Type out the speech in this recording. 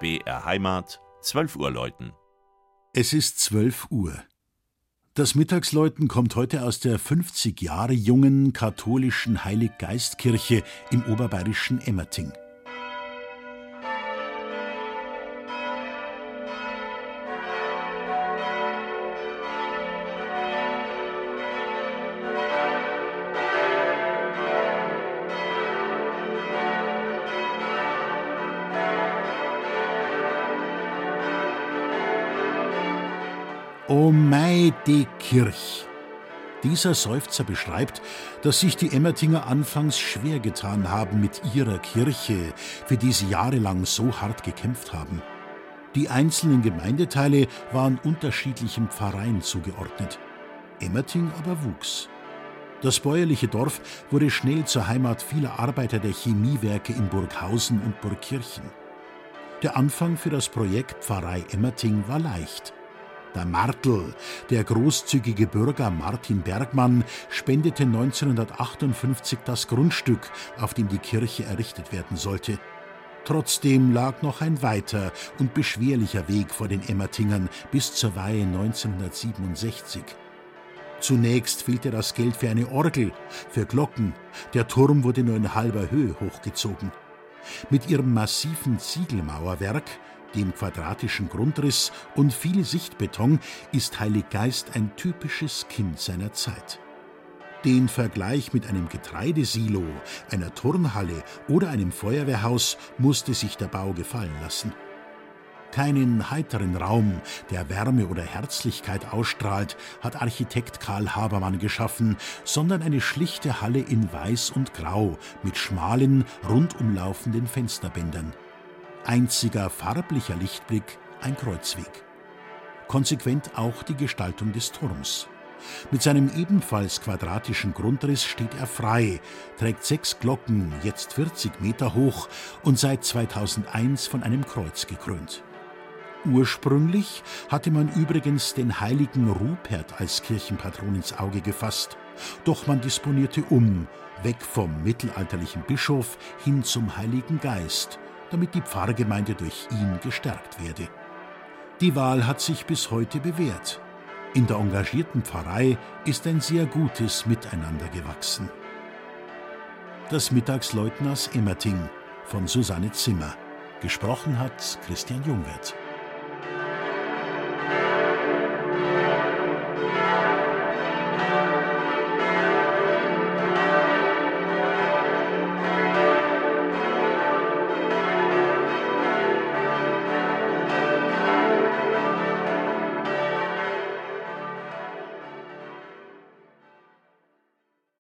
BR Heimat, 12 Uhr läuten. Es ist 12 Uhr. Das Mittagsläuten kommt heute aus der 50 Jahre jungen katholischen Heiliggeistkirche im oberbayerischen Emmerting. O mei die Kirch. Dieser Seufzer beschreibt, dass sich die Emmertinger anfangs schwer getan haben mit ihrer Kirche, für die sie jahrelang so hart gekämpft haben. Die einzelnen Gemeindeteile waren unterschiedlichen Pfarreien zugeordnet. Emmerting aber wuchs. Das bäuerliche Dorf wurde schnell zur Heimat vieler Arbeiter der Chemiewerke in Burghausen und Burgkirchen. Der Anfang für das Projekt Pfarrei Emmerting war leicht. Der Martel, der großzügige Bürger Martin Bergmann, spendete 1958 das Grundstück, auf dem die Kirche errichtet werden sollte. Trotzdem lag noch ein weiter und beschwerlicher Weg vor den Emmertingern bis zur Weihe 1967. Zunächst fehlte das Geld für eine Orgel, für Glocken. Der Turm wurde nur in halber Höhe hochgezogen. Mit ihrem massiven Ziegelmauerwerk dem quadratischen Grundriss und viel Sichtbeton ist Heiliggeist ein typisches Kind seiner Zeit. Den Vergleich mit einem Getreidesilo, einer Turnhalle oder einem Feuerwehrhaus musste sich der Bau gefallen lassen. Keinen heiteren Raum, der Wärme oder Herzlichkeit ausstrahlt, hat Architekt Karl Habermann geschaffen, sondern eine schlichte Halle in Weiß und Grau mit schmalen, rundumlaufenden Fensterbändern. Einziger farblicher Lichtblick ein Kreuzweg. Konsequent auch die Gestaltung des Turms. Mit seinem ebenfalls quadratischen Grundriss steht er frei, trägt sechs Glocken, jetzt 40 Meter hoch und seit 2001 von einem Kreuz gekrönt. Ursprünglich hatte man übrigens den heiligen Rupert als Kirchenpatron ins Auge gefasst, doch man disponierte um, weg vom mittelalterlichen Bischof hin zum Heiligen Geist – damit die Pfarrgemeinde durch ihn gestärkt werde. Die Wahl hat sich bis heute bewährt. In der engagierten Pfarrei ist ein sehr gutes Miteinander gewachsen. Das Mittagsleutners Emmerting von Susanne Zimmer. Gesprochen hat Christian Jungwirth.